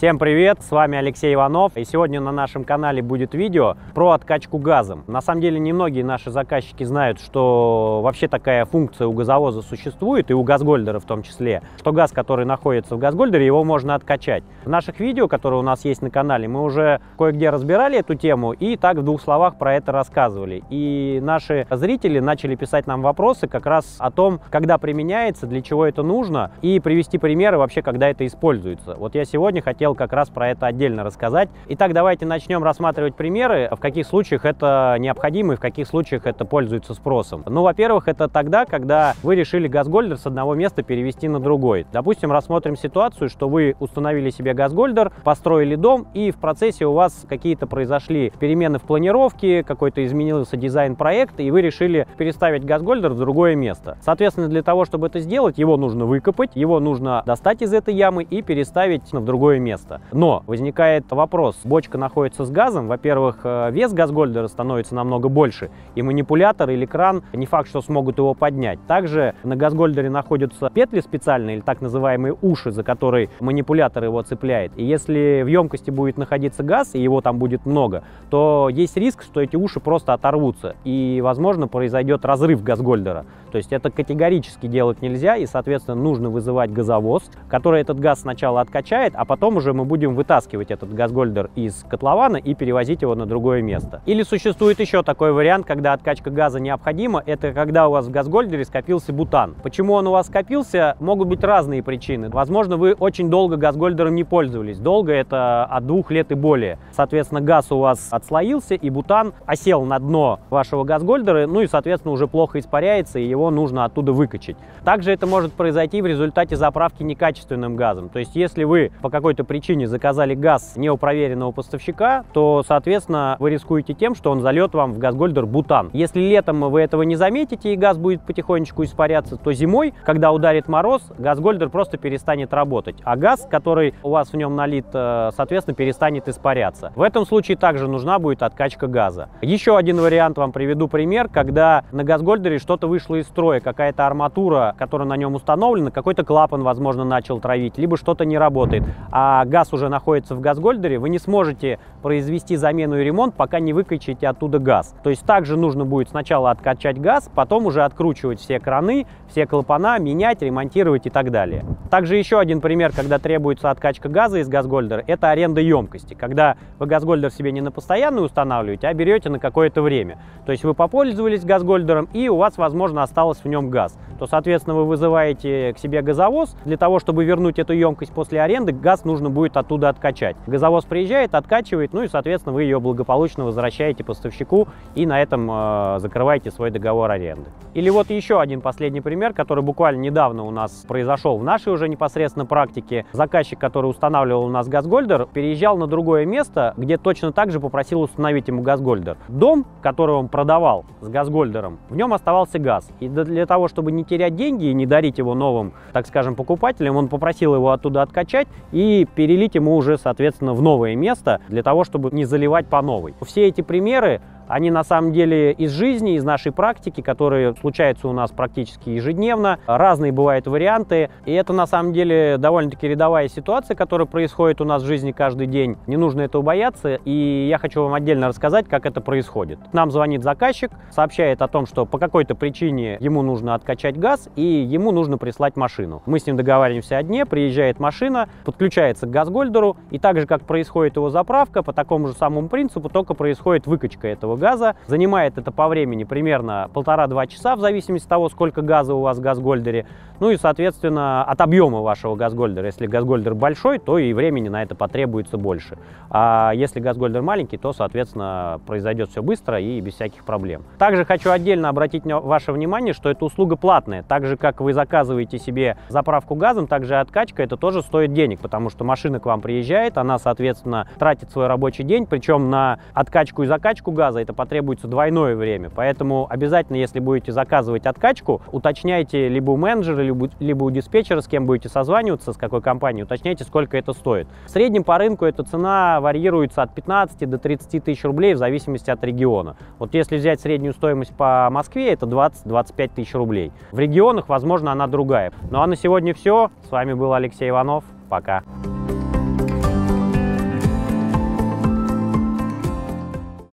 Всем привет, с вами Алексей Иванов, и сегодня на нашем канале будет видео про откачку газом. На самом деле немногие наши заказчики знают, что вообще такая функция у газовоза существует, и у газгольдера в том числе, что газ, который находится в газгольдере, его можно откачать. В наших видео, которые у нас есть на канале, мы уже кое-где разбирали эту тему и так в двух словах про это рассказывали. И наши зрители начали писать нам вопросы как раз о том, когда применяется, для чего это нужно, и привести примеры вообще, когда это используется. Вот я сегодня хотел хотел как раз про это отдельно рассказать. Итак, давайте начнем рассматривать примеры, в каких случаях это необходимо и в каких случаях это пользуется спросом. Ну, во-первых, это тогда, когда вы решили газгольдер с одного места перевести на другой. Допустим, рассмотрим ситуацию, что вы установили себе газгольдер, построили дом, и в процессе у вас какие-то произошли перемены в планировке, какой-то изменился дизайн проекта, и вы решили переставить газгольдер в другое место. Соответственно, для того, чтобы это сделать, его нужно выкопать, его нужно достать из этой ямы и переставить в другое место место. Но возникает вопрос, бочка находится с газом, во-первых, э, вес газгольдера становится намного больше, и манипулятор или кран не факт, что смогут его поднять. Также на газгольдере находятся петли специальные, или так называемые уши, за которые манипулятор его цепляет. И если в емкости будет находиться газ, и его там будет много, то есть риск, что эти уши просто оторвутся, и, возможно, произойдет разрыв газгольдера. То есть это категорически делать нельзя, и, соответственно, нужно вызывать газовоз, который этот газ сначала откачает, а потом уже мы будем вытаскивать этот газгольдер из котлована и перевозить его на другое место. Или существует еще такой вариант, когда откачка газа необходима, это когда у вас в газгольдере скопился бутан. Почему он у вас скопился? Могут быть разные причины. Возможно, вы очень долго газгольдером не пользовались. Долго это от двух лет и более. Соответственно, газ у вас отслоился, и бутан осел на дно вашего газгольдера, ну и, соответственно, уже плохо испаряется, и его нужно оттуда выкачать. Также это может произойти в результате заправки некачественным газом. То есть, если вы по какой-то причине заказали газ не у проверенного поставщика, то, соответственно, вы рискуете тем, что он зальет вам в газгольдер бутан. Если летом вы этого не заметите и газ будет потихонечку испаряться, то зимой, когда ударит мороз, газгольдер просто перестанет работать. А газ, который у вас в нем налит, э, соответственно, перестанет испаряться. В этом случае также нужна будет откачка газа. Еще один вариант вам приведу пример, когда на газгольдере что-то вышло из строя, какая-то арматура, которая на нем установлена, какой-то клапан, возможно, начал травить, либо что-то не работает, а газ уже находится в газгольдере, вы не сможете произвести замену и ремонт, пока не выкачаете оттуда газ. То есть также нужно будет сначала откачать газ, потом уже откручивать все краны, все клапана, менять, ремонтировать и так далее. Также еще один пример, когда требуется откачка газа из газгольдера, это аренда емкости. Когда вы газгольдер себе не на постоянную устанавливаете, а берете на какое-то время. То есть вы попользовались газгольдером и у вас, возможно, осталось в нем газ, то, соответственно, вы вызываете к себе газовоз. Для того, чтобы вернуть эту емкость после аренды, газ нужно будет оттуда откачать. Газовоз приезжает, откачивает, ну и, соответственно, вы ее благополучно возвращаете поставщику и на этом э, закрываете свой договор аренды. Или вот еще один последний пример, который буквально недавно у нас произошел в нашей уже непосредственно практике. Заказчик, который устанавливал у нас газгольдер, переезжал на другое место, где точно так же попросил установить ему газгольдер. Дом, который он продавал с газгольдером, в нем оставался газ. И для того, чтобы не терять деньги и не дарить его новым, так скажем, покупателям, он попросил его оттуда откачать и перелить ему уже, соответственно, в новое место, для того, чтобы не заливать по новой. Все эти примеры они на самом деле из жизни, из нашей практики, которые случаются у нас практически ежедневно. Разные бывают варианты. И это на самом деле довольно-таки рядовая ситуация, которая происходит у нас в жизни каждый день. Не нужно этого бояться. И я хочу вам отдельно рассказать, как это происходит. Нам звонит заказчик, сообщает о том, что по какой-то причине ему нужно откачать газ и ему нужно прислать машину. Мы с ним договариваемся о дне, приезжает машина, подключается к газгольдеру. И так же, как происходит его заправка, по такому же самому принципу, только происходит выкачка этого газа. Занимает это по времени примерно полтора-два часа, в зависимости от того, сколько газа у вас в газгольдере. Ну и, соответственно, от объема вашего газгольдера. Если газгольдер большой, то и времени на это потребуется больше. А если газгольдер маленький, то, соответственно, произойдет все быстро и без всяких проблем. Также хочу отдельно обратить ваше внимание, что эта услуга платная. Так же, как вы заказываете себе заправку газом, также откачка это тоже стоит денег, потому что машина к вам приезжает, она, соответственно, тратит свой рабочий день, причем на откачку и закачку газа это потребуется двойное время. Поэтому обязательно, если будете заказывать откачку, уточняйте либо у менеджера, либо, либо у диспетчера, с кем будете созваниваться, с какой компанией, уточняйте, сколько это стоит. В среднем по рынку эта цена варьируется от 15 до 30 тысяч рублей в зависимости от региона. Вот если взять среднюю стоимость по Москве, это 20-25 тысяч рублей. В регионах, возможно, она другая. Ну а на сегодня все. С вами был Алексей Иванов. Пока.